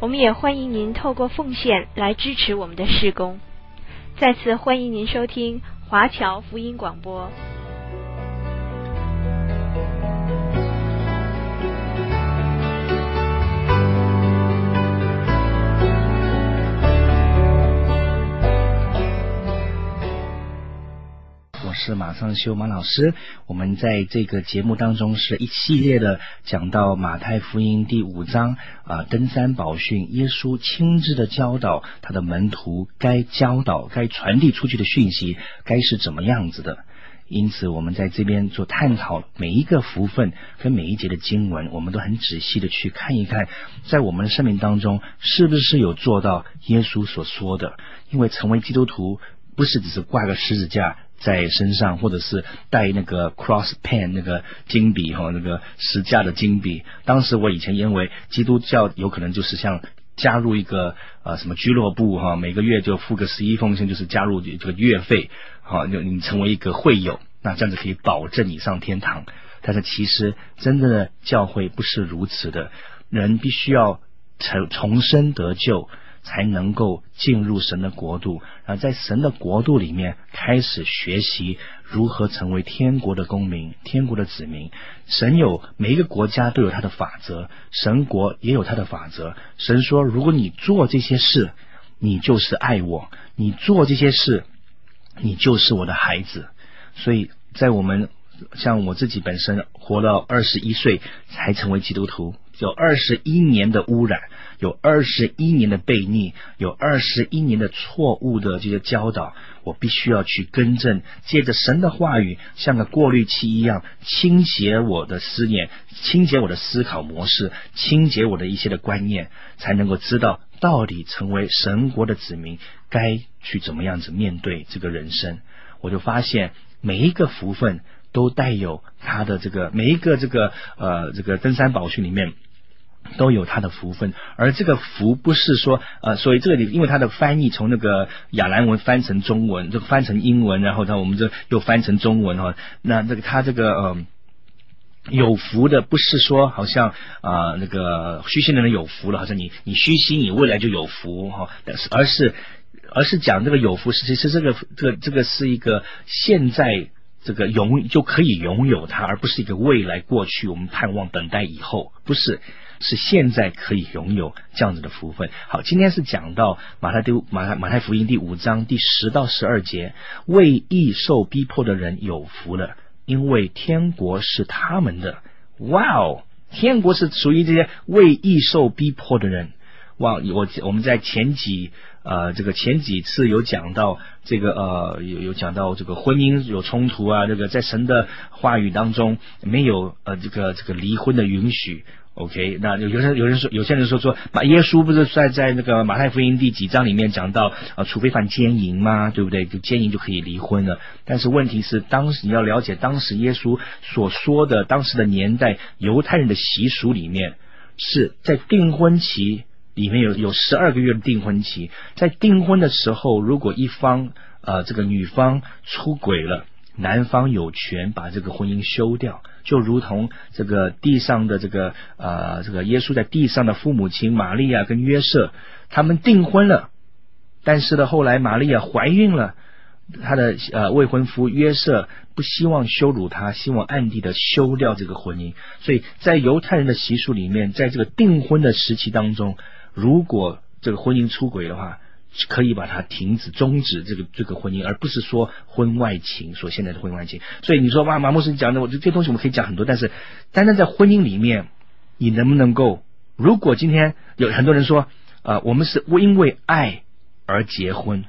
我们也欢迎您透过奉献来支持我们的施工。再次欢迎您收听华侨福音广播。马上修马老师，我们在这个节目当中是一系列的讲到马太福音第五章啊，登山宝训，耶稣亲自的教导他的门徒该教导、该传递出去的讯息该是怎么样子的。因此，我们在这边做探讨每一个福分跟每一节的经文，我们都很仔细的去看一看，在我们的生命当中是不是有做到耶稣所说的。因为成为基督徒不是只是挂个十字架。在身上，或者是带那个 cross pen 那个金笔哈，那个十架的金笔。当时我以前认为基督教有可能就是像加入一个呃什么俱乐部哈，每个月就付个十一奉献，就是加入这个月费，好，就你成为一个会友，那这样子可以保证你上天堂。但是其实真正的教会不是如此的，人必须要重重生得救。才能够进入神的国度，啊在神的国度里面开始学习如何成为天国的公民、天国的子民。神有每一个国家都有他的法则，神国也有他的法则。神说：“如果你做这些事，你就是爱我；你做这些事，你就是我的孩子。”所以在我们像我自己本身活到二十一岁才成为基督徒，有二十一年的污染。有二十一年的悖逆，有二十一年的错误的这些教导，我必须要去更正。借着神的话语，像个过滤器一样，清洁我的思念，清洁我的思考模式，清洁我的一些的观念，才能够知道到底成为神国的子民该去怎么样子面对这个人生。我就发现每一个福分都带有他的这个每一个这个呃这个登山宝训里面。都有他的福分，而这个福不是说呃，所以这里因为它的翻译从那个亚兰文翻成中文，就翻成英文，然后呢，我们这又翻成中文哈。那这个他这个呃有福的，不是说好像啊、那个虚心的人有福了，好像你你虚心，你未来就有福哈。但是而是而是讲这个有福，其实这个这个这个是一个现在这个拥就可以拥有它，而不是一个未来过去我们盼望等待以后，不是。是现在可以拥有这样子的福分。好，今天是讲到马太第马太马太福音第五章第十到十二节，为义受逼迫的人有福了，因为天国是他们的。哇哦，天国是属于这些为义受逼迫的人。哇，我我们在前几呃这个前几次有讲到这个呃有有讲到这个婚姻有冲突啊，这个在神的话语当中没有呃这个这个离婚的允许。OK，那有有人有人说，有些人说说，马耶稣不是在在那个马太福音第几章里面讲到，呃，除非犯奸淫吗？对不对？就奸淫就可以离婚了。但是问题是，当时你要了解当时耶稣所说的当时的年代犹太人的习俗里面，是在订婚期里面有有十二个月的订婚期，在订婚的时候，如果一方呃这个女方出轨了。男方有权把这个婚姻休掉，就如同这个地上的这个呃，这个耶稣在地上的父母亲玛利亚跟约瑟，他们订婚了，但是呢，后来玛利亚怀孕了，他的呃未婚夫约瑟不希望羞辱她，希望暗地的休掉这个婚姻，所以在犹太人的习俗里面，在这个订婚的时期当中，如果这个婚姻出轨的话。可以把它停止、终止这个这个婚姻，而不是说婚外情，说现在的婚外情。所以你说哇，马牧师讲的，我觉得这东西我们可以讲很多，但是单单在婚姻里面，你能不能够？如果今天有很多人说，呃，我们是因为爱而结婚，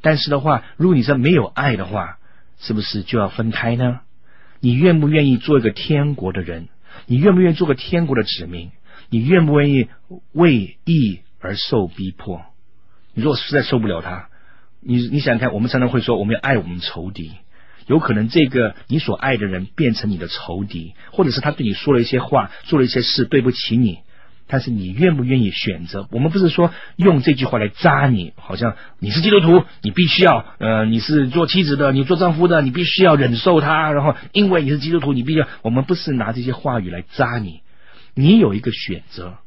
但是的话，如果你说没有爱的话，是不是就要分开呢？你愿不愿意做一个天国的人？你愿不愿意做个天国的子民？你愿不愿意为义而受逼迫？你如果实在受不了他，你你想想看，我们常常会说我们要爱我们仇敌，有可能这个你所爱的人变成你的仇敌，或者是他对你说了一些话，做了一些事对不起你。但是你愿不愿意选择？我们不是说用这句话来扎你，好像你是基督徒，你必须要呃，你是做妻子的，你做丈夫的，你必须要忍受他。然后因为你是基督徒，你必须要。我们不是拿这些话语来扎你，你有一个选择，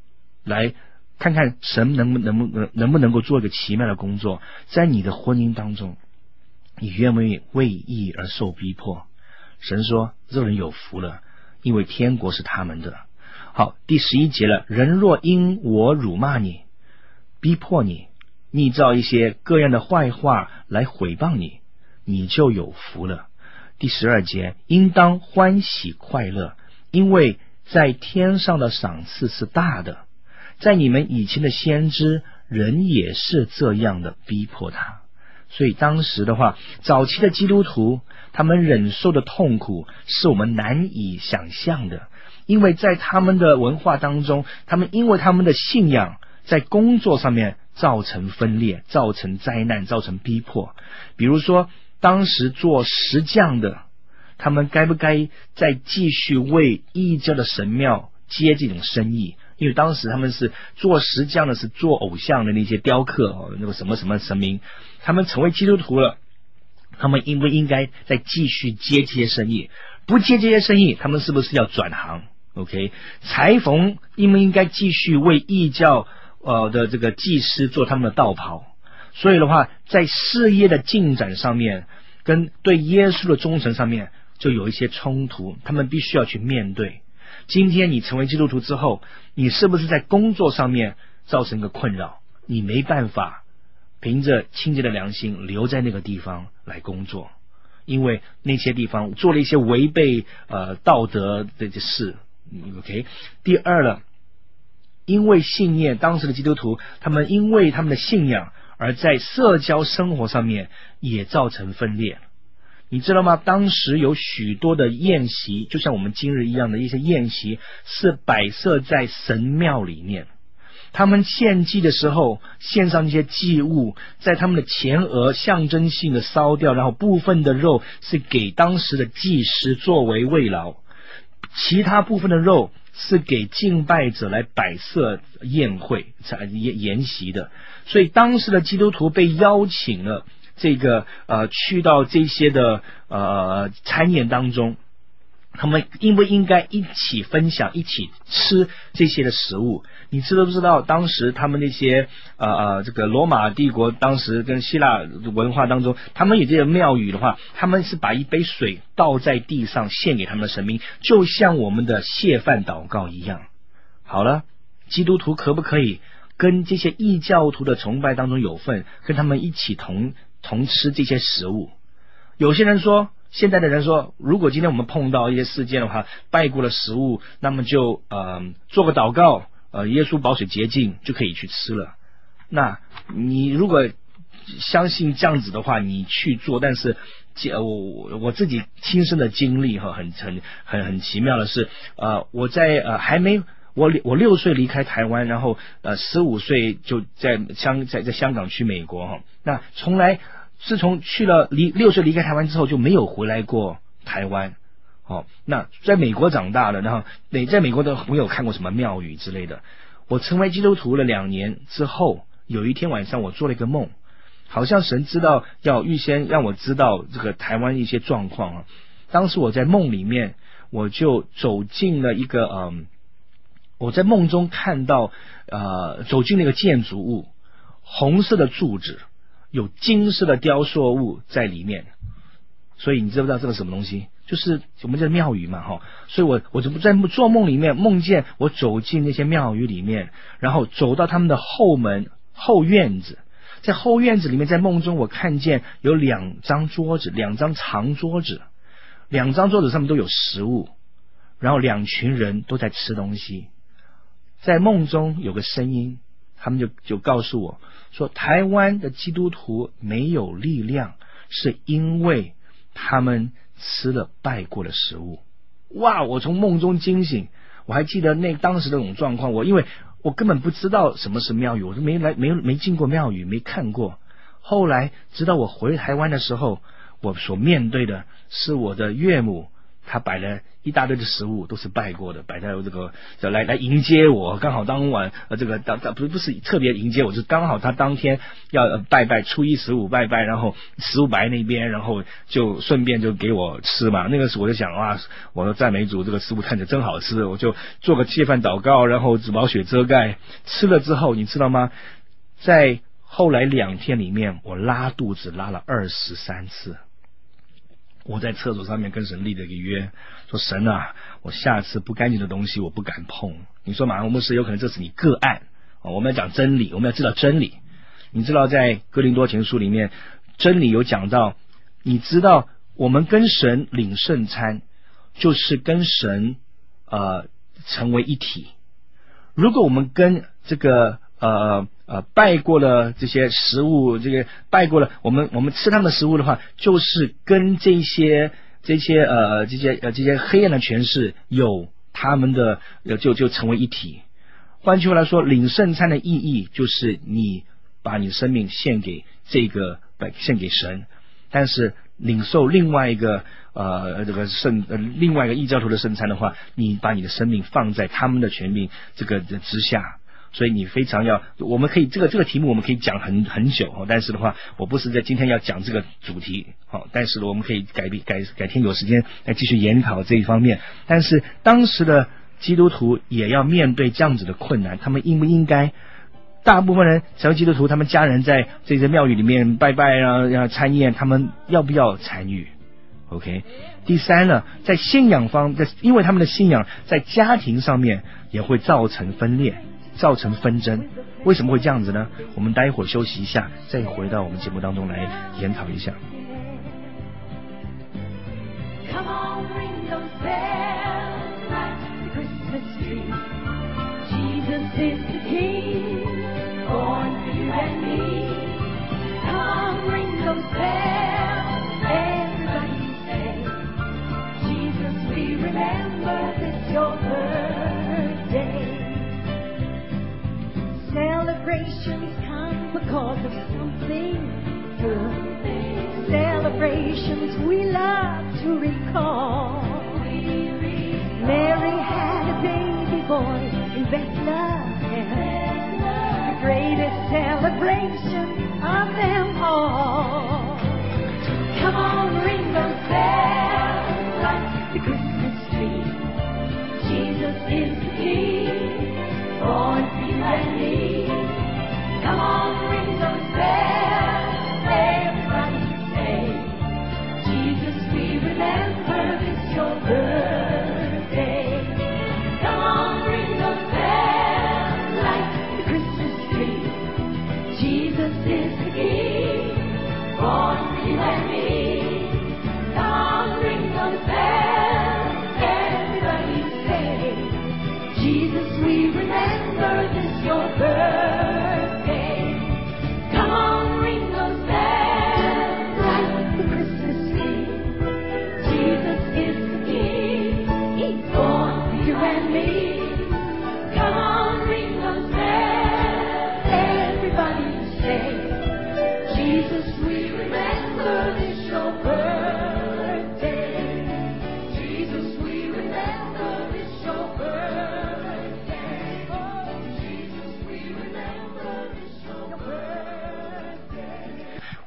来看看神能不能不能能不能够做一个奇妙的工作，在你的婚姻当中，你愿不愿意为义而受逼迫？神说：“这人有福了，因为天国是他们的。”好，第十一节了。人若因我辱骂你、逼迫你、逆造一些各样的坏话来毁谤你，你就有福了。第十二节，应当欢喜快乐，因为在天上的赏赐是大的。在你们以前的先知，人也是这样的逼迫他。所以当时的话，早期的基督徒，他们忍受的痛苦是我们难以想象的。因为在他们的文化当中，他们因为他们的信仰在工作上面造成分裂，造成灾难，造成逼迫。比如说，当时做石匠的，他们该不该再继续为异教的神庙接这种生意？因为当时他们是做石匠的，是做偶像的那些雕刻哦，那个什么什么神明，他们成为基督徒了，他们应不应该再继续接这些生意？不接这些生意，他们是不是要转行？OK，裁缝应不应该继续为异教呃的这个祭司做他们的道袍？所以的话，在事业的进展上面，跟对耶稣的忠诚上面，就有一些冲突，他们必须要去面对。今天你成为基督徒之后，你是不是在工作上面造成一个困扰？你没办法凭着清洁的良心留在那个地方来工作，因为那些地方做了一些违背呃道德的事。OK，第二了，因为信念，当时的基督徒，他们因为他们的信仰，而在社交生活上面也造成分裂。你知道吗？当时有许多的宴席，就像我们今日一样的一些宴席，是摆设在神庙里面。他们献祭的时候，献上一些祭物，在他们的前额象征性的烧掉，然后部分的肉是给当时的祭司作为慰劳。其他部分的肉是给敬拜者来摆设宴会、宴宴席的，所以当时的基督徒被邀请了，这个呃去到这些的呃餐宴当中。他们应不应该一起分享、一起吃这些的食物？你知不知道？当时他们那些呃呃，这个罗马帝国当时跟希腊文化当中，他们有这些庙宇的话，他们是把一杯水倒在地上献给他们的神明，就像我们的谢饭祷告一样。好了，基督徒可不可以跟这些异教徒的崇拜当中有份，跟他们一起同同吃这些食物？有些人说。现在的人说，如果今天我们碰到一些事件的话，拜过了食物，那么就呃做个祷告，呃耶稣保水洁净就可以去吃了。那你如果相信这样子的话，你去做。但是，我我自己亲身的经历哈，很很很很奇妙的是，呃我在呃还没我我六岁离开台湾，然后呃十五岁就在香在在香港去美国哈，那从来。自从去了离六岁离开台湾之后，就没有回来过台湾。哦，那在美国长大了，然后美在美国的朋友看过什么庙宇之类的。我成为基督徒了两年之后，有一天晚上我做了一个梦，好像神知道要预先让我知道这个台湾一些状况啊。当时我在梦里面，我就走进了一个嗯，我在梦中看到呃，走进那个建筑物，红色的柱子。有金色的雕塑物在里面，所以你知不知道这个什么东西？就是我们叫庙宇嘛，哈。所以我我就不在做梦里面梦见我走进那些庙宇里面，然后走到他们的后门后院子，在后院子里面，在梦中我看见有两张桌子，两张长桌子，两张桌子上面都有食物，然后两群人都在吃东西，在梦中有个声音，他们就就告诉我。说台湾的基督徒没有力量，是因为他们吃了拜过的食物。哇！我从梦中惊醒，我还记得那当时那种状况。我因为我根本不知道什么是庙宇，我都没来，没没进过庙宇，没看过。后来直到我回台湾的时候，我所面对的是我的岳母。他摆了一大堆的食物，都是拜过的，摆在这个来来迎接我。刚好当晚呃，这个当当不不是特别迎接我，是刚好他当天要拜拜，初一十五拜拜，然后十五摆那边，然后就顺便就给我吃嘛。那个时候我就想哇，我说赞美主，这个食物看着真好吃，我就做个谢饭祷告，然后紫宝血遮盖。吃了之后，你知道吗？在后来两天里面，我拉肚子拉了二十三次。我在厕所上面跟神立了一个约，说神啊，我下次不干净的东西我不敢碰。你说马上牧师有可能这是你个案啊？我们要讲真理，我们要知道真理。你知道在哥林多前书里面，真理有讲到，你知道我们跟神领圣餐，就是跟神呃成为一体。如果我们跟这个呃。呃，拜过了这些食物，这个拜过了我们，我们吃他们的食物的话，就是跟这些这些呃这些呃这些黑暗的权势有他们的就就成为一体。换句话来说，领圣餐的意义就是你把你的生命献给这个献给神，但是领受另外一个呃这个圣呃另外一个异教徒的圣餐的话，你把你的生命放在他们的权柄这个的之下。所以你非常要，我们可以这个这个题目我们可以讲很很久，但是的话，我不是在今天要讲这个主题，好，但是我们可以改变改改天有时间来继续研讨这一方面。但是当时的基督徒也要面对这样子的困难，他们应不应该？大部分人成为基督徒，他们家人在这些庙宇里面拜拜啊，要参宴，他们要不要参与？OK。第三呢，在信仰方，在因为他们的信仰在家庭上面也会造成分裂。造成纷争，为什么会这样子呢？我们待会儿休息一下，再回到我们节目当中来研讨一下。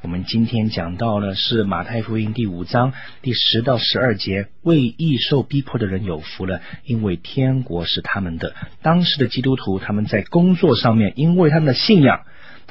我们今天讲到的是马太福音第五章第十到十二节，为义受逼迫的人有福了，因为天国是他们的。当时的基督徒，他们在工作上面，因为他们的信仰，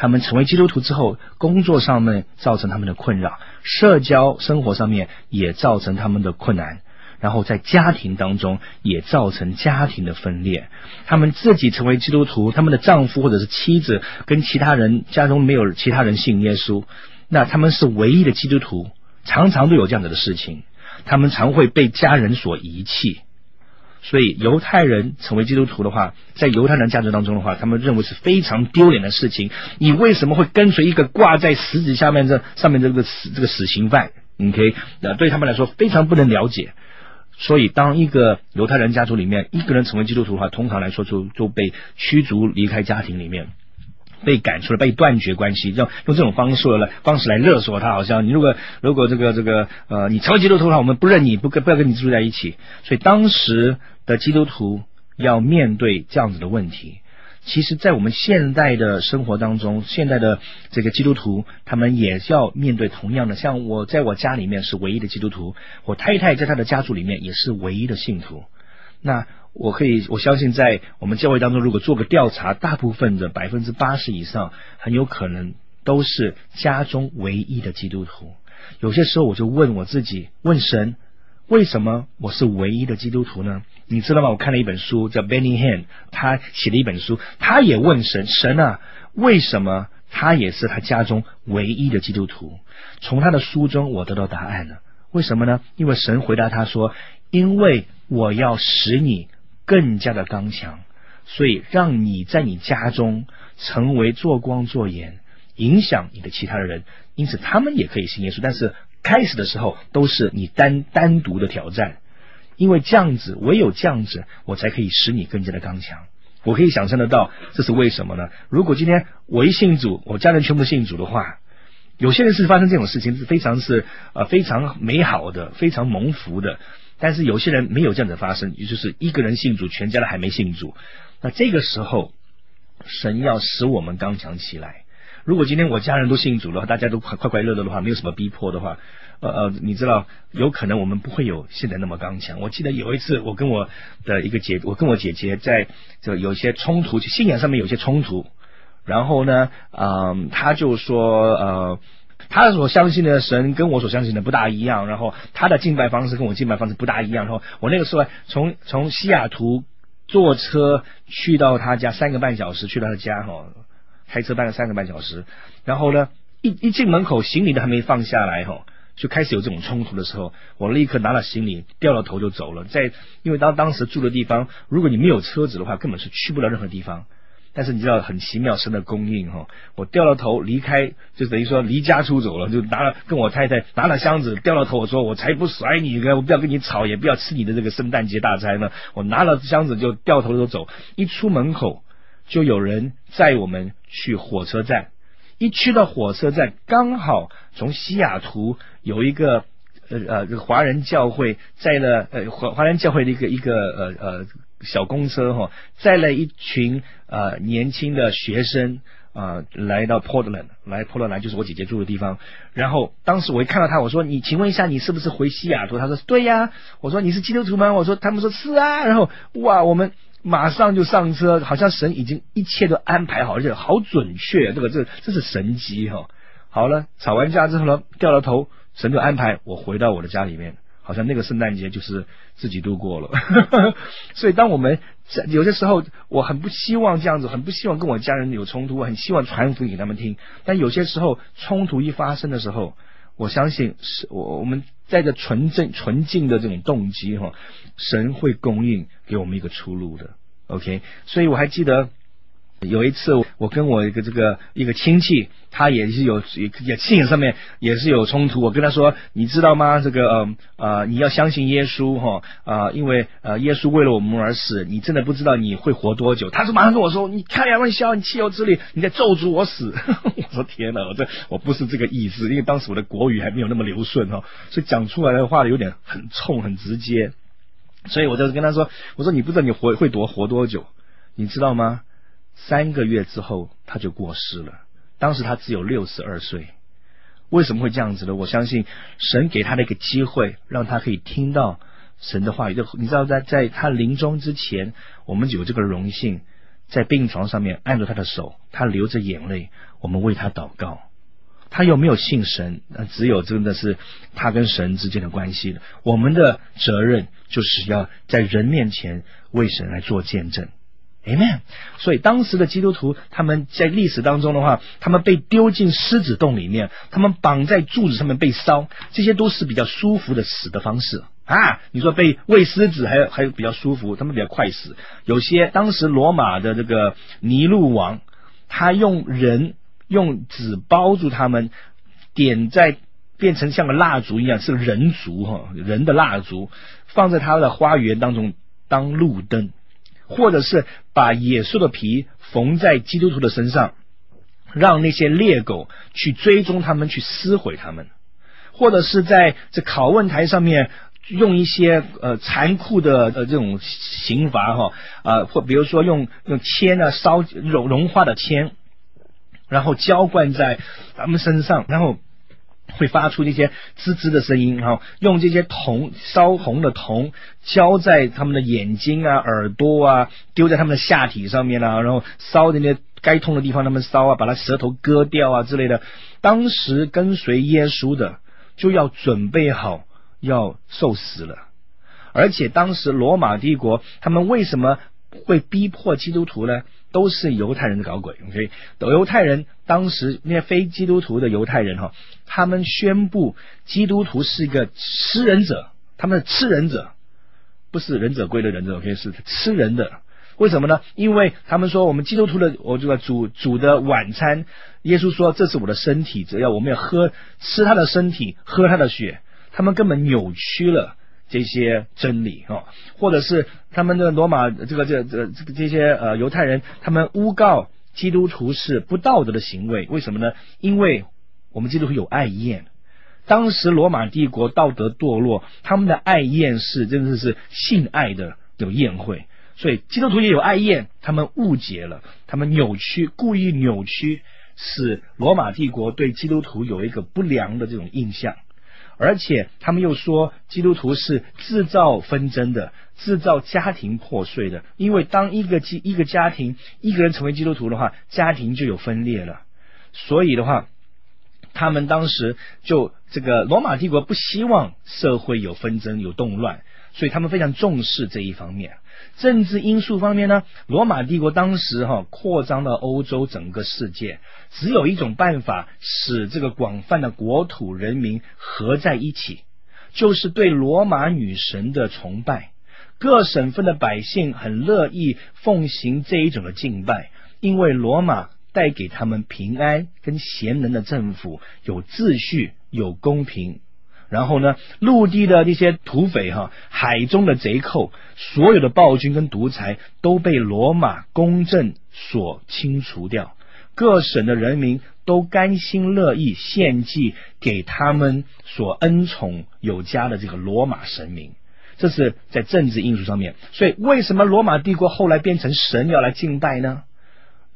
他们成为基督徒之后，工作上面造成他们的困扰，社交生活上面也造成他们的困难，然后在家庭当中也造成家庭的分裂。他们自己成为基督徒，他们的丈夫或者是妻子跟其他人家中没有其他人信耶稣。那他们是唯一的基督徒，常常都有这样子的事情，他们常会被家人所遗弃，所以犹太人成为基督徒的话，在犹太人家族当中的话，他们认为是非常丢脸的事情。你为什么会跟随一个挂在十字下面这上面这个死这个死刑犯？你可以，呃，对他们来说非常不能了解。所以当一个犹太人家族里面一个人成为基督徒的话，通常来说就就被驱逐离开家庭里面。被赶出来，被断绝关系，用用这种方式来方式来勒索他，好像你如果如果这个这个呃，你成为基督徒的话，我们不认你，不跟不要跟你住在一起。所以当时的基督徒要面对这样子的问题。其实，在我们现代的生活当中，现在的这个基督徒，他们也要面对同样的。像我在我家里面是唯一的基督徒，我太太在她的家族里面也是唯一的信徒。那我可以，我相信在我们教会当中，如果做个调查，大部分的百分之八十以上，很有可能都是家中唯一的基督徒。有些时候我就问我自己，问神，为什么我是唯一的基督徒呢？你知道吗？我看了一本书，叫 Benny Han，他写了一本书，他也问神，神啊，为什么他也是他家中唯一的基督徒？从他的书中，我得到答案了。为什么呢？因为神回答他说，因为我要使你。更加的刚强，所以让你在你家中成为做光做盐，影响你的其他的人，因此他们也可以信耶稣。但是开始的时候都是你单单独的挑战，因为这样子，唯有这样子，我才可以使你更加的刚强。我可以想象得到，这是为什么呢？如果今天我一信主，我家人全部信主的话，有些人是发生这种事情是非常是呃非常美好的，非常蒙福的。但是有些人没有这样的发生，也就是一个人信主，全家的还没信主。那这个时候，神要使我们刚强起来。如果今天我家人都信主了，大家都快快快乐乐的话，没有什么逼迫的话，呃呃，你知道，有可能我们不会有现在那么刚强。我记得有一次，我跟我的一个姐，我跟我姐姐在这有些冲突，就信仰上面有些冲突，然后呢，嗯、呃，他就说，呃。他所相信的神跟我所相信的不大一样，然后他的敬拜方式跟我敬拜方式不大一样。然后我那个时候从从西雅图坐车去到他家三个半小时，去到他家哈，开车半个三个半小时。然后呢，一一进门口，行李都还没放下来哈，就开始有这种冲突的时候，我立刻拿了行李，掉了头就走了。在因为当当时住的地方，如果你没有车子的话，根本是去不了任何地方。但是你知道很奇妙，神的供应哈！我掉了头离开，就等于说离家出走了，就拿了跟我太太拿了箱子掉了头，我说我才不甩你，我不要跟你吵，也不要吃你的这个圣诞节大餐呢。我拿了箱子就掉头就走，一出门口就有人载我们去火车站，一去到火车站，刚好从西雅图有一个呃呃华人教会在了呃华华人教会的一个一个呃呃。小公车哈，载了一群呃年轻的学生啊、呃，来到 Portland，来 Portland 就是我姐姐住的地方。然后当时我一看到他，我说：“你请问一下，你是不是回西雅图？”他说：“对呀。”我说：“你是基督徒吗？”我说：“他们说是啊。”然后哇，我们马上就上车，好像神已经一切都安排好，而且好准确。这个这这是神迹哈。好了，吵完架之后呢，掉了头，神就安排我回到我的家里面。好像那个圣诞节就是自己度过了，所以当我们有些时候，我很不希望这样子，很不希望跟我家人有冲突，我很希望传福音给他们听。但有些时候冲突一发生的时候，我相信是我我们带着纯正纯净的这种动机哈，神会供应给我们一个出路的。OK，所以我还记得。有一次，我跟我一个这个一个亲戚，他也是有也也信上面也是有冲突。我跟他说，你知道吗？这个呃呃，你要相信耶稣哈啊，因为呃耶稣为了我们而死，你真的不知道你会活多久。他说马上跟我说，你开玩笑，你岂有此理，你在咒诅我死。我说天哪，我这我不是这个意思，因为当时我的国语还没有那么流顺哈，所以讲出来的话有点很冲很直接。所以我就跟他说，我说你不知道你活会多活多久，你知道吗？三个月之后，他就过世了。当时他只有六十二岁。为什么会这样子呢？我相信神给他的一个机会，让他可以听到神的话语。就你知道，在在他临终之前，我们有这个荣幸，在病床上面按着他的手，他流着眼泪，我们为他祷告。他有没有信神？那只有真的是他跟神之间的关系了。我们的责任就是要在人面前为神来做见证。Amen。所以当时的基督徒，他们在历史当中的话，他们被丢进狮子洞里面，他们绑在柱子上面被烧，这些都是比较舒服的死的方式啊。你说被喂狮子还还有比较舒服，他们比较快死。有些当时罗马的这个尼禄王，他用人用纸包住他们，点在变成像个蜡烛一样，是人烛哈，人的蜡烛，放在他的花园当中当路灯，或者是把野兽的皮缝在基督徒的身上，让那些猎狗去追踪他们，去撕毁他们，或者是在这拷问台上面。用一些呃残酷的呃这种刑罚哈啊或比如说用用铅啊烧融融化的铅，然后浇灌在他们身上，然后会发出这些滋滋的声音，然后用这些铜烧红的铜浇在他们的眼睛啊耳朵啊，丢在他们的下体上面啊，然后烧那些该痛的地方他们烧啊，把他舌头割掉啊之类的。当时跟随耶稣的就要准备好。要受死了，而且当时罗马帝国他们为什么会逼迫基督徒呢？都是犹太人的搞鬼。OK，犹太人当时那些非基督徒的犹太人哈，他们宣布基督徒是一个吃人者，他们是吃人者，不是忍者龟的忍者，OK，是吃人的。为什么呢？因为他们说我们基督徒的我这个主主的晚餐，耶稣说这是我的身体，只要我们要喝吃他的身体，喝他的血。他们根本扭曲了这些真理啊，或者是他们的罗马这个这这这个这些呃犹太人，他们诬告基督徒是不道德的行为，为什么呢？因为我们基督徒有爱宴，当时罗马帝国道德堕落，他们的爱宴是真的是性爱的有宴会，所以基督徒也有爱宴，他们误解了，他们扭曲，故意扭曲，使罗马帝国对基督徒有一个不良的这种印象。而且他们又说，基督徒是制造纷争的，制造家庭破碎的。因为当一个基一个家庭一个人成为基督徒的话，家庭就有分裂了。所以的话，他们当时就这个罗马帝国不希望社会有纷争有动乱，所以他们非常重视这一方面。政治因素方面呢，罗马帝国当时哈扩张到欧洲整个世界，只有一种办法使这个广泛的国土人民合在一起，就是对罗马女神的崇拜。各省份的百姓很乐意奉行这一种的敬拜，因为罗马带给他们平安跟贤能的政府，有秩序，有公平。然后呢，陆地的那些土匪哈，海中的贼寇，所有的暴君跟独裁都被罗马公正所清除掉。各省的人民都甘心乐意献祭给他们所恩宠有加的这个罗马神明。这是在政治因素上面。所以，为什么罗马帝国后来变成神要来敬拜呢？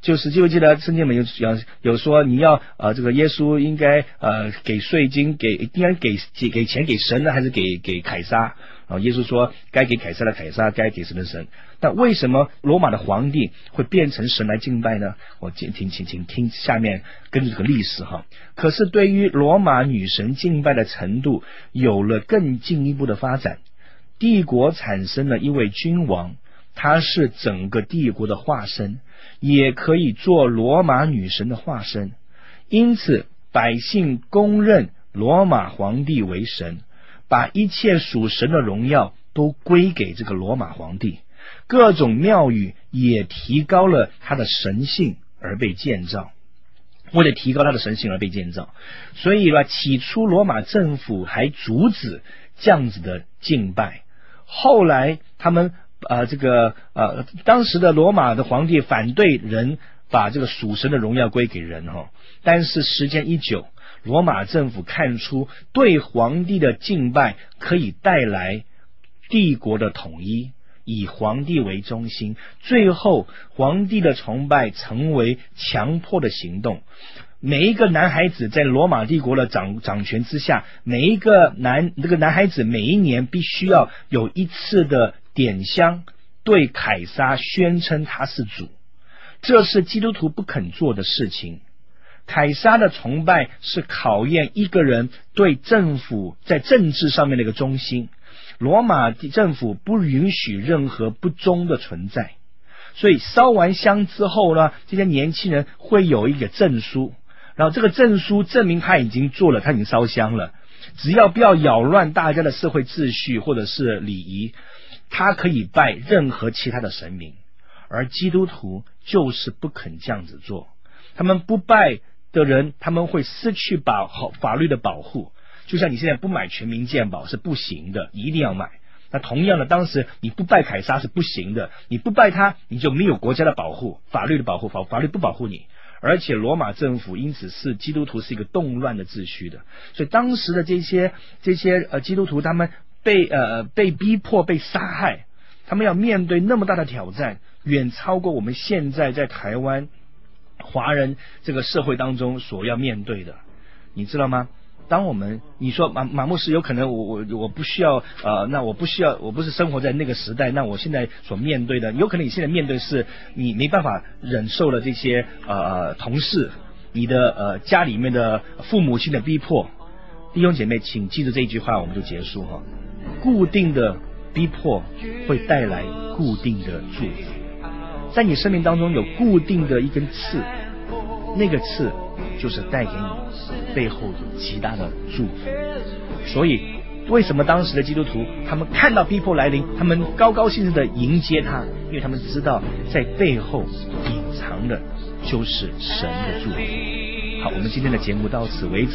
就是记不记得圣经里面有有有说你要呃这个耶稣应该呃给税金给应该给给给钱给神呢还是给给凯撒？然后耶稣说该给凯撒的凯撒，该给神的神。但为什么罗马的皇帝会变成神来敬拜呢？我请请请请听下面根据这个历史哈。可是对于罗马女神敬拜的程度有了更进一步的发展，帝国产生了一位君王，他是整个帝国的化身。也可以做罗马女神的化身，因此百姓公认罗马皇帝为神，把一切属神的荣耀都归给这个罗马皇帝。各种庙宇也提高了他的神性而被建造，为了提高他的神性而被建造。所以吧，起初罗马政府还阻止这样子的敬拜，后来他们。啊、这个呃，当时的罗马的皇帝反对人把这个属神的荣耀归给人哈，但是时间一久，罗马政府看出对皇帝的敬拜可以带来帝国的统一，以皇帝为中心，最后皇帝的崇拜成为强迫的行动。每一个男孩子在罗马帝国的掌掌权之下，每一个男这个男孩子每一年必须要有一次的。点香对凯撒宣称他是主，这是基督徒不肯做的事情。凯撒的崇拜是考验一个人对政府在政治上面的一个忠心。罗马政府不允许任何不忠的存在，所以烧完香之后呢，这些年轻人会有一个证书，然后这个证书证明他已经做了，他已经烧香了，只要不要扰乱大家的社会秩序或者是礼仪。他可以拜任何其他的神明，而基督徒就是不肯这样子做。他们不拜的人，他们会失去保好法律的保护。就像你现在不买全民健保是不行的，一定要买。那同样的，当时你不拜凯撒是不行的，你不拜他，你就没有国家的保护，法律的保护，法法律不保护你。而且罗马政府因此是基督徒是一个动乱的秩序的，所以当时的这些这些呃基督徒他们被呃被逼迫被杀害，他们要面对那么大的挑战，远超过我们现在在台湾华人这个社会当中所要面对的，你知道吗？当我们你说马马牧师有可能我我我不需要呃，那我不需要我不是生活在那个时代，那我现在所面对的有可能你现在面对是你没办法忍受了这些呃同事，你的呃家里面的父母亲的逼迫，弟兄姐妹，请记住这一句话，我们就结束哈。固定的逼迫会带来固定的祝福，在你生命当中有固定的一根刺，那个刺。就是带给你背后有极大的祝福，所以为什么当时的基督徒他们看到逼迫来临，他们高高兴兴的迎接他，因为他们知道在背后隐藏的就是神的祝福。好，我们今天的节目到此为止。